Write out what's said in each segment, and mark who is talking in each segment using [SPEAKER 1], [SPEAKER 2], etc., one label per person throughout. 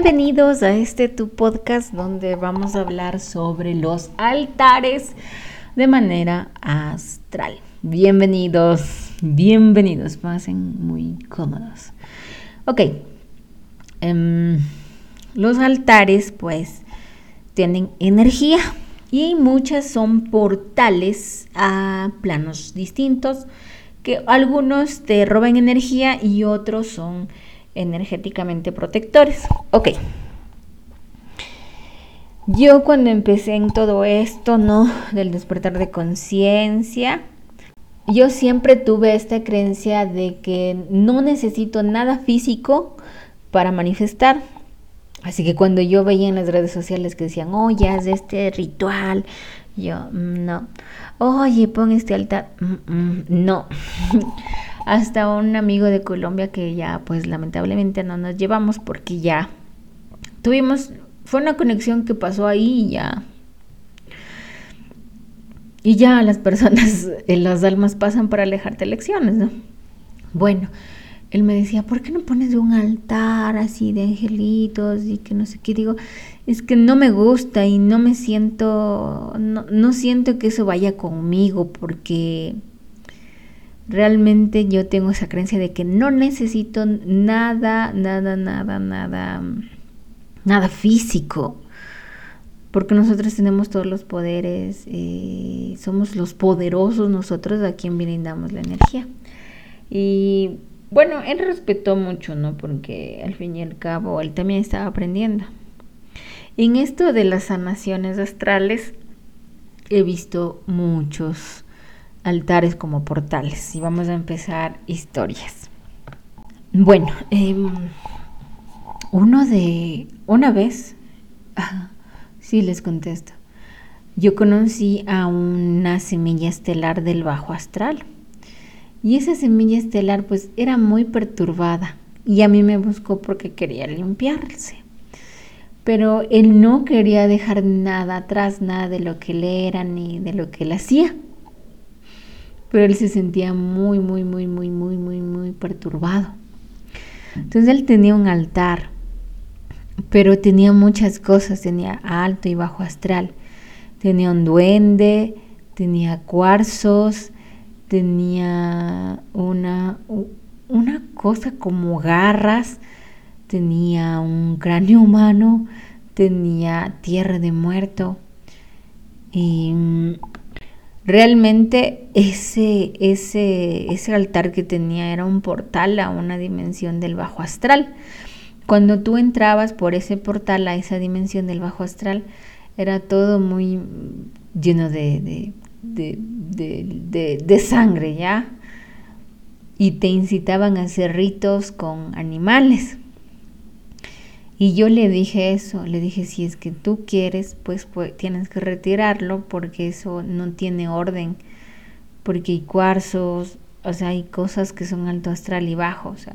[SPEAKER 1] Bienvenidos a este tu podcast donde vamos a hablar sobre los altares de manera astral. Bienvenidos, bienvenidos, pasen muy cómodos. Ok, em, los altares pues tienen energía y muchas son portales a planos distintos que algunos te roban energía y otros son energéticamente protectores. Ok. Yo cuando empecé en todo esto, ¿no? Del despertar de conciencia, yo siempre tuve esta creencia de que no necesito nada físico para manifestar. Así que cuando yo veía en las redes sociales que decían, oye, haz este ritual, yo, mm, no. Oye, pon este altar, mm, mm, no. hasta un amigo de Colombia que ya pues lamentablemente no nos llevamos porque ya tuvimos, fue una conexión que pasó ahí y ya. Y ya las personas, las almas pasan para alejarte lecciones, ¿no? Bueno, él me decía, ¿por qué no pones un altar así de angelitos y que no sé qué? Digo, es que no me gusta y no me siento, no, no siento que eso vaya conmigo porque realmente yo tengo esa creencia de que no necesito nada, nada, nada, nada, nada físico. Porque nosotros tenemos todos los poderes, eh, somos los poderosos nosotros a quien brindamos la energía. Y bueno, él respetó mucho, ¿no? Porque al fin y al cabo él también estaba aprendiendo. En esto de las sanaciones astrales he visto muchos altares como portales. Y vamos a empezar historias. Bueno, em, uno de... Una vez, sí les contesto, yo conocí a una semilla estelar del bajo astral. Y esa semilla estelar pues era muy perturbada y a mí me buscó porque quería limpiarse. Pero él no quería dejar nada atrás, nada de lo que él era ni de lo que él hacía pero él se sentía muy, muy, muy, muy, muy, muy, muy perturbado. Entonces él tenía un altar, pero tenía muchas cosas, tenía alto y bajo astral. Tenía un duende, tenía cuarzos, tenía una, una cosa como garras, tenía un cráneo humano, tenía tierra de muerto. Y Realmente ese, ese, ese altar que tenía era un portal a una dimensión del bajo astral. Cuando tú entrabas por ese portal a esa dimensión del bajo astral, era todo muy lleno de, de, de sangre, ¿ya? Y te incitaban a hacer ritos con animales. Y yo le dije eso, le dije, si es que tú quieres, pues, pues, tienes que retirarlo porque eso no tiene orden, porque hay cuarzos, o sea, hay cosas que son alto astral y bajo, o sea,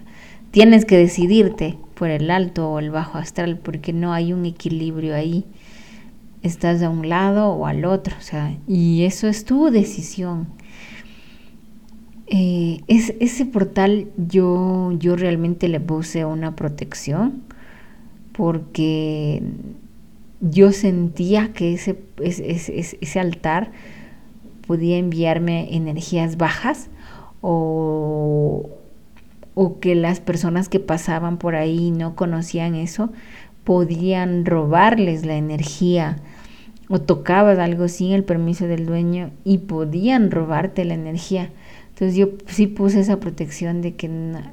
[SPEAKER 1] tienes que decidirte por el alto o el bajo astral porque no hay un equilibrio ahí. Estás a un lado o al otro, o sea, y eso es tu decisión. Eh, es, ese portal yo, yo realmente le puse una protección porque yo sentía que ese, ese, altar podía enviarme energías bajas o, o, que las personas que pasaban por ahí no conocían eso, podían robarles la energía o tocabas algo sin el permiso del dueño y podían robarte la energía. Entonces yo sí puse esa protección de que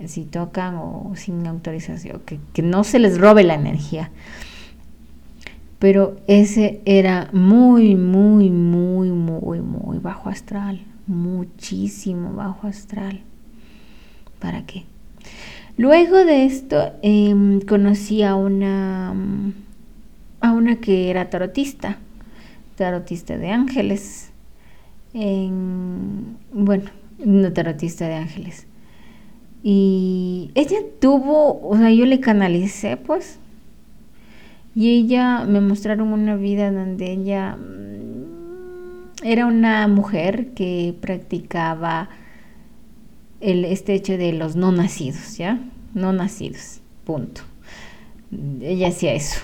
[SPEAKER 1] si tocan o sin autorización, que, que no se les robe la energía. Pero ese era muy, muy, muy, muy, muy bajo astral. Muchísimo bajo astral. ¿Para qué? Luego de esto em, conocí a una, a una que era tarotista, tarotista de ángeles. En, bueno, una tarotista de ángeles. Y ella tuvo, o sea, yo le canalicé, pues, y ella me mostraron una vida donde ella mm, era una mujer que practicaba el, este hecho de los no nacidos, ¿ya? No nacidos, punto. ella hacía eso.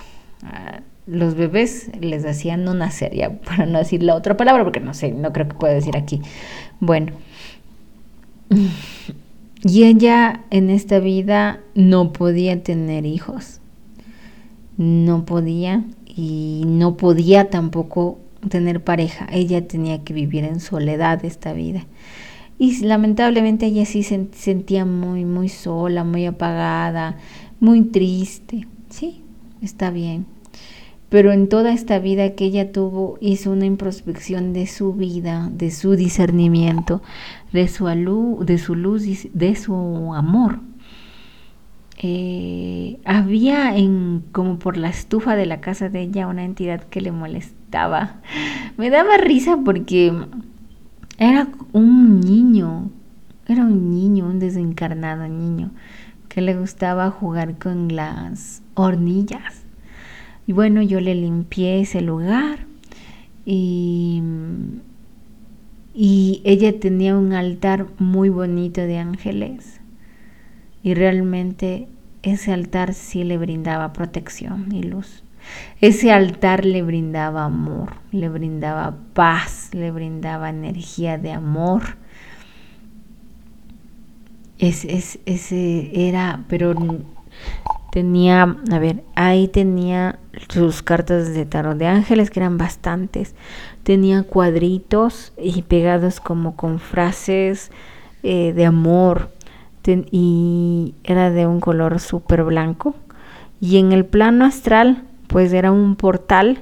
[SPEAKER 1] Los bebés les hacían no nacer, ya para no decir la otra palabra, porque no sé, no creo que pueda decir aquí. Bueno. Y ella en esta vida no podía tener hijos. No podía y no podía tampoco tener pareja. Ella tenía que vivir en soledad esta vida. Y lamentablemente ella sí se sentía muy, muy sola, muy apagada, muy triste. Sí, está bien. Pero en toda esta vida que ella tuvo, hizo una introspección de su vida, de su discernimiento, de su, de su luz, de su amor. Eh, había en como por la estufa de la casa de ella una entidad que le molestaba. Me daba risa porque era un niño, era un niño, un desencarnado niño que le gustaba jugar con las hornillas. Y bueno, yo le limpié ese lugar y, y ella tenía un altar muy bonito de ángeles. Y realmente ese altar sí le brindaba protección y luz. Ese altar le brindaba amor, le brindaba paz, le brindaba energía de amor. ese era, pero tenía, a ver, ahí tenía sus cartas de tarot de ángeles, que eran bastantes. Tenía cuadritos y pegados como con frases eh, de amor. y era de un color súper blanco. Y en el plano astral, pues era un portal.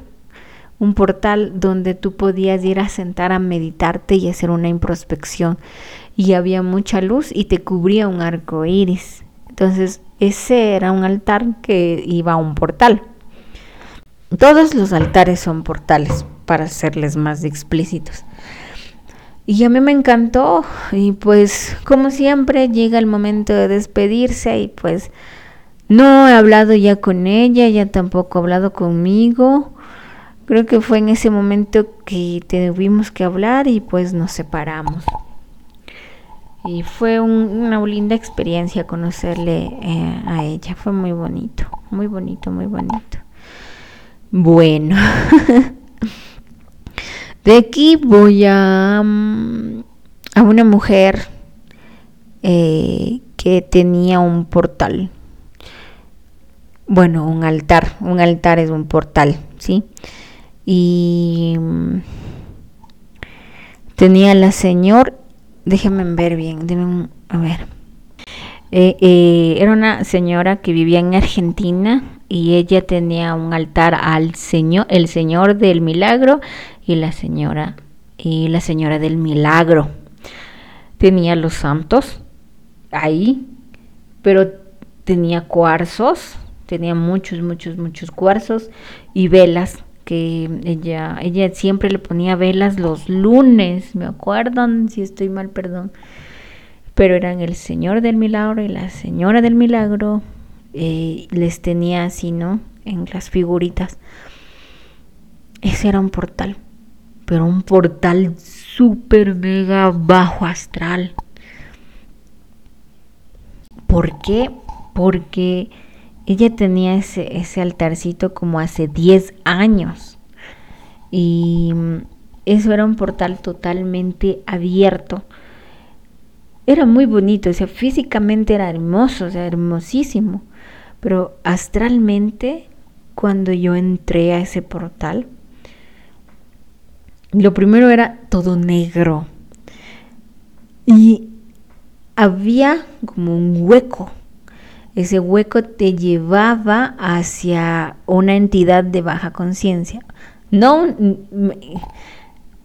[SPEAKER 1] Un portal donde tú podías ir a sentar a meditarte y hacer una introspección. Y había mucha luz y te cubría un arco iris. Entonces, ese era un altar que iba a un portal. Todos los altares son portales, para serles más explícitos. Y a mí me encantó y pues como siempre llega el momento de despedirse y pues no he hablado ya con ella, ella tampoco ha hablado conmigo. Creo que fue en ese momento que tuvimos que hablar y pues nos separamos. Y fue una linda experiencia conocerle eh, a ella, fue muy bonito, muy bonito, muy bonito. Bueno, de aquí voy a, mm, a una mujer eh, que tenía un portal. Bueno, un altar. Un altar es un portal, ¿sí? Y mm, tenía la señor, déjenme ver bien, déjenme, a ver. Eh, eh, era una señora que vivía en Argentina y ella tenía un altar al Señor, el Señor del Milagro y la señora y la señora del Milagro. Tenía los santos ahí, pero tenía cuarzos, tenía muchos, muchos, muchos cuarzos y velas que ella, ella siempre le ponía velas los lunes, me acuerdan, si estoy mal, perdón, pero eran el Señor del Milagro y la Señora del Milagro, eh, les tenía así, ¿no? En las figuritas. Ese era un portal, pero un portal súper mega bajo astral. ¿Por qué? Porque ella tenía ese, ese altarcito como hace 10 años. Y eso era un portal totalmente abierto. Era muy bonito, o sea, físicamente era hermoso, o sea, hermosísimo. Pero astralmente, cuando yo entré a ese portal, lo primero era todo negro. Y había como un hueco. Ese hueco te llevaba hacia una entidad de baja conciencia. No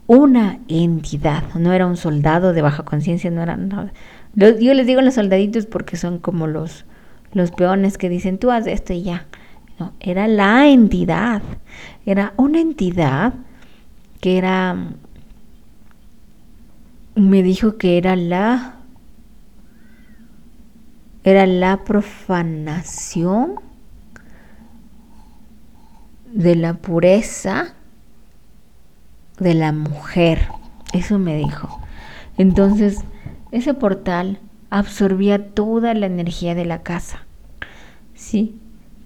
[SPEAKER 1] una entidad, no era un soldado de baja conciencia, no era nada. Yo les digo los soldaditos porque son como los los peones que dicen tú haz esto y ya. No, era la entidad. Era una entidad que era, me dijo que era la, era la profanación de la pureza de la mujer. Eso me dijo. Entonces, ese portal absorbía toda la energía de la casa. ¿Sí?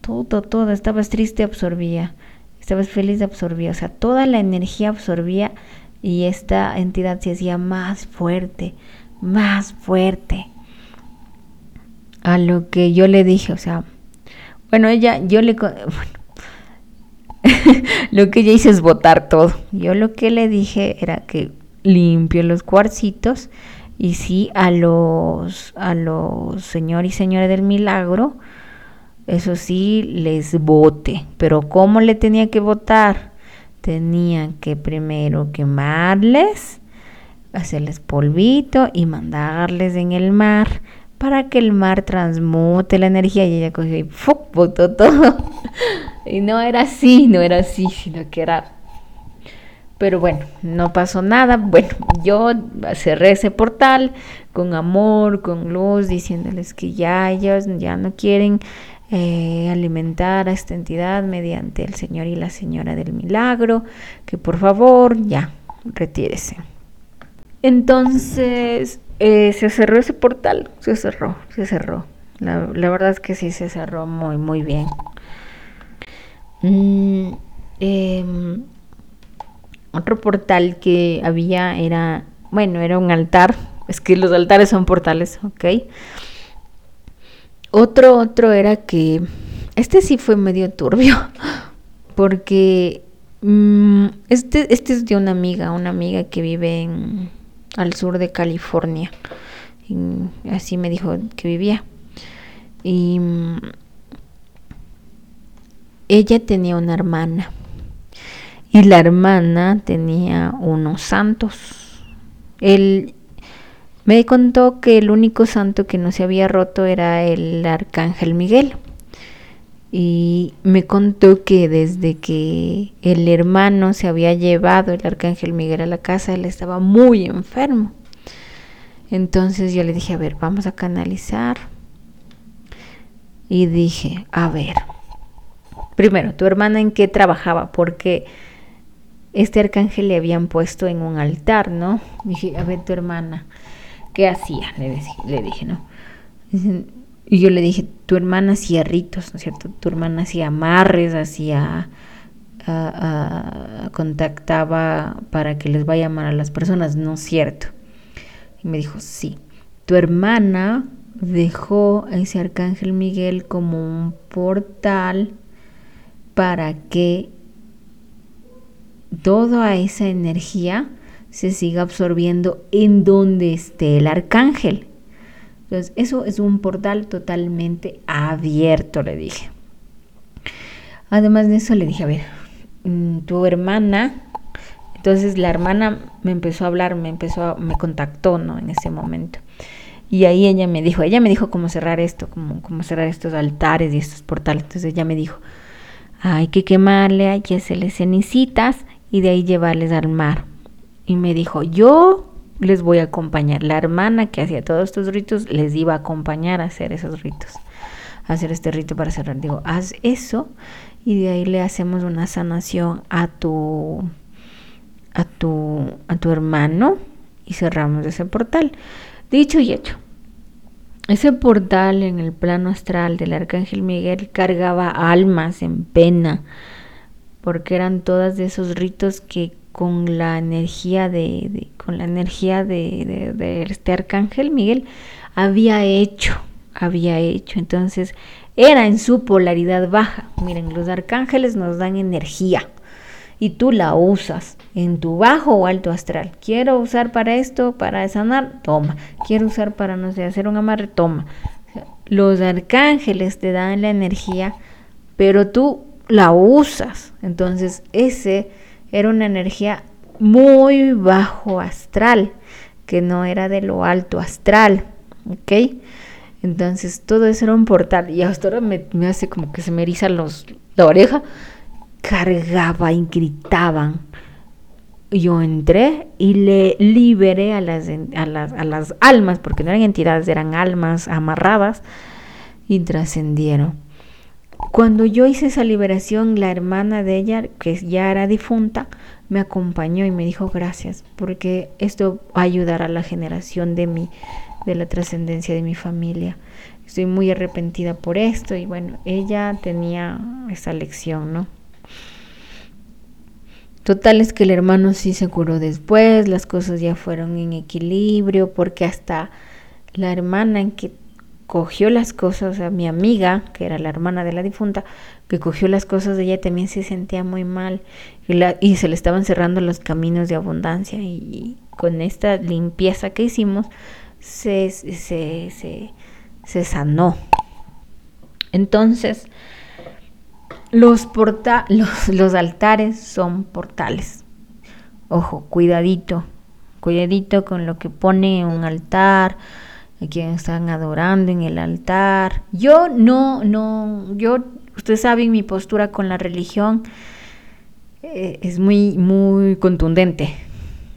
[SPEAKER 1] todo, todo, estabas triste, absorbía, estabas feliz, absorbía, o sea, toda la energía absorbía y esta entidad se hacía más fuerte, más fuerte. A lo que yo le dije, o sea, bueno, ella, yo le, lo que ella hizo es botar todo. Yo lo que le dije era que limpio los cuarcitos y sí a los a los señor y señores del milagro eso sí les vote pero cómo le tenía que votar tenían que primero quemarles hacerles polvito y mandarles en el mar para que el mar transmute la energía y ella cogió y ¡fuc! botó todo y no era así no era así sino que era pero bueno, no pasó nada. Bueno, yo cerré ese portal con amor, con luz, diciéndoles que ya ellos ya no quieren eh, alimentar a esta entidad mediante el Señor y la Señora del Milagro, que por favor ya retírese. Entonces eh, se cerró ese portal, se cerró, se cerró. La, verdad es que sí se cerró muy, muy bien. Mm, em, otro portal que había era, bueno, era un altar. Es que los altares son portales, ¿ok? Otro, otro era que, este sí fue medio turbio, porque mm, este, este es de una amiga, una amiga que vive en, al sur de California. así me dijo que vivía. Y mm, ella tenía una hermana y la hermana tenía unos santos. Él me contó que el único santo que no se había roto era el arcángel Miguel. Y me contó que desde que el hermano se había llevado el arcángel Miguel a la casa, él estaba muy enfermo. Entonces yo le dije, a ver, vamos a canalizar. Y dije, a ver, primero, ¿tu hermana en qué trabajaba? Porque este arcángel le habían puesto en un altar, ¿no? Dije, a ver, tu hermana, ¿qué hacía? Le, le dije, ¿no? Y yo le dije, tu hermana hacía ritos, ¿no es cierto? Tu hermana hacía amarres, hacía... contactaba para que les vaya a llamar a las personas, ¿no es cierto? Y me dijo, sí. Tu hermana dejó a ese arcángel Miguel como un portal para que toda esa energía se siga absorbiendo en donde esté el arcángel. Entonces, eso es un portal totalmente abierto, le dije. Además de eso, le dije, a ver, mm, tu hermana, entonces la hermana me empezó a hablar, me empezó, me contactó, ¿no? En ese momento. Y ahí ella me dijo, ella me dijo cómo cerrar esto, cómo, cómo cerrar estos altares y estos portales. Entonces ella me dijo, hay que quemarle, hay que hacerle cenicitas y de ahí llevarles al mar. Y me dijo, yo les voy a acompañar. La hermana que hacía todos estos ritos les iba a acompañar a hacer esos ritos, a hacer este rito para cerrar. Digo, haz eso y de ahí le hacemos una sanación a tu, a tu, a tu hermano y cerramos ese portal. Dicho y hecho. Ese portal en el plano astral del arcángel Miguel cargaba almas en pena, porque eran todos esos ritos que con la energía de, con la energía de, este arcángel Miguel había hecho, había hecho. Entonces era en su polaridad baja. Miren, los arcángeles nos dan energía y tú la usas en tu bajo o alto astral. Quiero usar para esto, para sanar, toma. Quiero usar para, no sé, hacer un amarre, toma. Los arcángeles te dan la energía, pero tú la usas. Entonces, ese era una energía muy bajo astral, que no era de lo alto astral, ¿ok? Entonces, todo eso era un portal. Y hasta ahora me, hace como que se me eriza los, la oreja. Cargaba y gritaban. Yo entré y le liberé a las, a las, a las almas, porque no eran entidades, eran almas amarradas, y trascendieron. Cuando yo hice esa liberación, la hermana de ella, que ya era difunta, me acompañó y me dijo gracias, porque esto va a ayudar a la generación de mi, de la trascendencia de mi familia. estoy muy arrepentida por esto y bueno, ella tenía esa lección, ¿no? Total es que el hermano sí se curó después, las cosas ya fueron en equilibrio, porque hasta la hermana en que cogió las cosas, o sea, mi amiga, que era la hermana de la difunta, que cogió las cosas de ella también se sentía muy mal y, la, y se le estaban cerrando los caminos de abundancia y, con esta limpieza que hicimos se, se, se, se sanó. Entonces, los, porta los, los altares son portales. Ojo, cuidadito, cuidadito con lo que pone un altar, a quien están adorando en el altar. Yo no, no, yo, ustedes saben mi postura con la religión eh, es muy, muy contundente.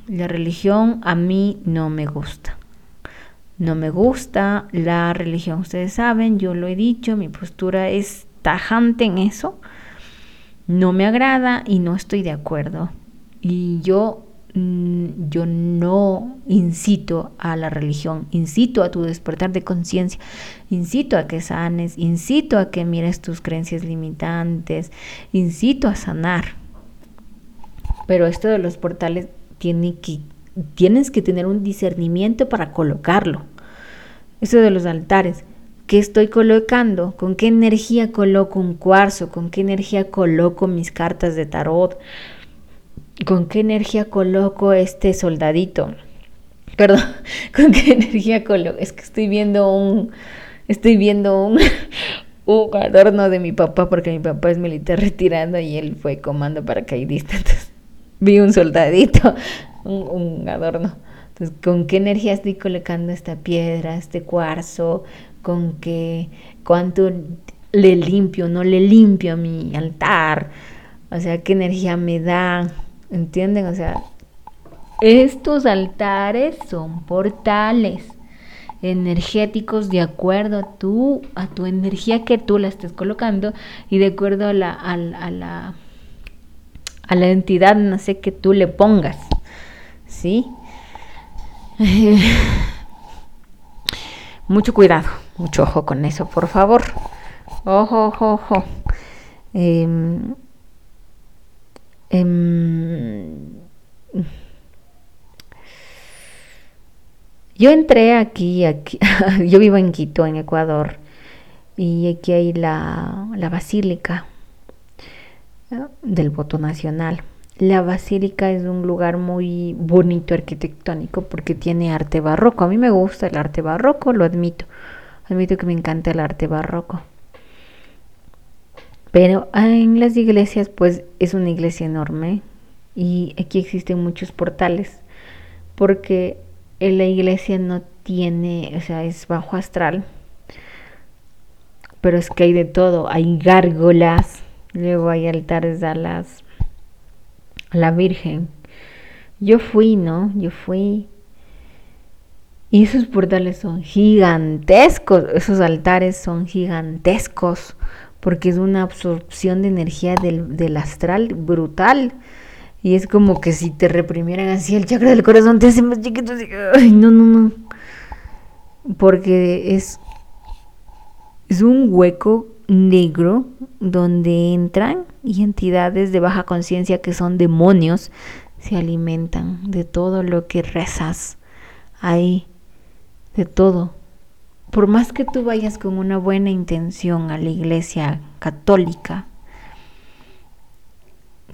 [SPEAKER 1] La religión a mí no me gusta. No me gusta la religión. Ustedes saben, yo lo he dicho, mi postura es tajante en eso, no me agrada y no estoy de acuerdo. Y yo, yo no incito a la religión, incito a tu despertar de conciencia, incito a que sanes, incito a que mires tus creencias limitantes, incito a sanar. Pero esto de los portales tiene que, tienes que tener un discernimiento para colocarlo. Esto de los altares ¿Qué estoy colocando? ¿Con qué energía coloco un cuarzo? ¿Con qué energía coloco mis cartas de tarot? ¿Con qué energía coloco este soldadito? Perdón, ¿con qué energía coloco? Es que estoy viendo un, estoy viendo un, un adorno de mi papá porque mi papá es militar retirado y él fue comando paracaidista. Entonces vi un soldadito, un, un adorno. Entonces, ¿con qué energía estoy colocando esta piedra, este cuarzo? con que cuánto le limpio, no le limpio a mi altar, o sea, qué energía me da, ¿entienden? O sea, estos altares son portales energéticos de acuerdo a tu, a tu energía que tú la estés colocando y de acuerdo a la, a, la, a la entidad, no sé, que tú le pongas, ¿sí? Mucho cuidado. Mucho ojo con eso, por favor. Ojo, ojo, ojo. Em, em, yo entré aquí, aquí yo vivo en Quito, en Ecuador, y aquí hay la, la basílica del voto nacional. La basílica es un lugar muy bonito arquitectónico porque tiene arte barroco. A mí me gusta el arte barroco, lo admito. Admito que me encanta el arte barroco. Pero en las iglesias, pues es una iglesia enorme y aquí existen muchos portales porque la iglesia no tiene, o sea, es bajo astral, pero es que hay de todo, hay gárgolas, luego hay altares a las la Virgen. Yo fui, ¿no? Yo fui y esos portales son gigantescos, esos altares son gigantescos, porque es una absorción de energía del, astral brutal. Y es como que si te reprimieran así el chakra del corazón, te hace más chiquito. no, no, no. Porque es, es un hueco negro donde entran y entidades de baja conciencia que son demonios se alimentan de todo lo que rezas ahí de todo. Por más que tú vayas con una buena intención a la iglesia católica,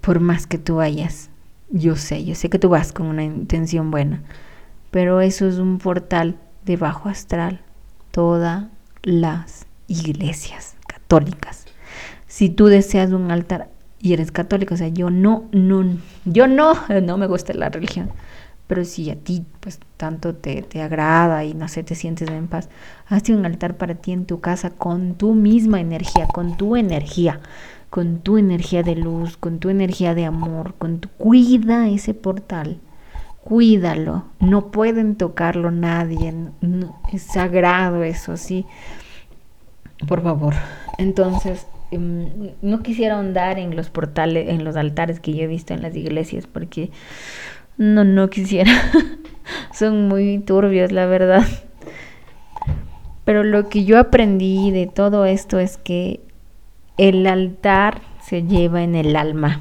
[SPEAKER 1] por más que tú vayas, yo sé, yo sé que tú vas con una intención buena, pero eso es un portal de bajo astral, todas las iglesias católicas. Si tú deseas un altar y eres católico, o sea, yo no, no, yo no, no me gusta la religión, pero si a ti pues tanto te, te agrada y no sé, te sientes en paz, hazte un altar para ti en tu casa con tu misma energía, con tu energía, con tu energía de luz, con tu energía de amor, con tu cuida ese portal. Cuídalo, no pueden tocarlo nadie, es sagrado eso, sí. Por favor. Entonces, em, no quisiera ahondar en los portales, en los altares que yo he visto en las iglesias, porque no, no quisiera. Son muy turbios, la verdad. Pero lo que yo aprendí de todo esto es que el altar se lleva en el alma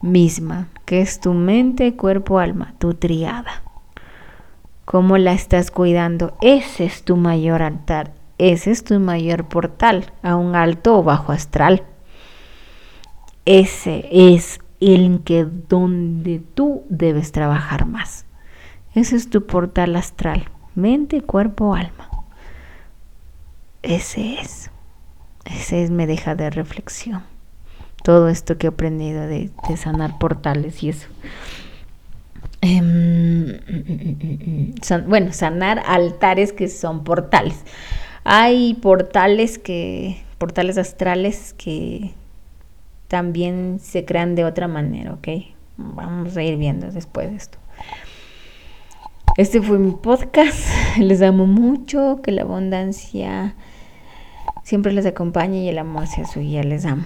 [SPEAKER 1] misma, que es tu mente, cuerpo, alma, tu triada. ¿Cómo la estás cuidando? Ese es tu mayor altar, ese es tu mayor portal a un alto o bajo astral. Ese es el que donde tú debes trabajar más. Ese es tu portal astral, mente, cuerpo, alma. Ese es. Ese es me deja de reflexión. Todo esto que he aprendido de, sanar portales y eso. Em, bueno, sanar altares que son portales. Hay portales que, portales astrales que también se crean de otra manera, ¿ok? Vamos a ir viendo después de esto. Este fue mi podcast. Les amo mucho. Que la abundancia siempre les acompañe y el amor sea suya. Les amo.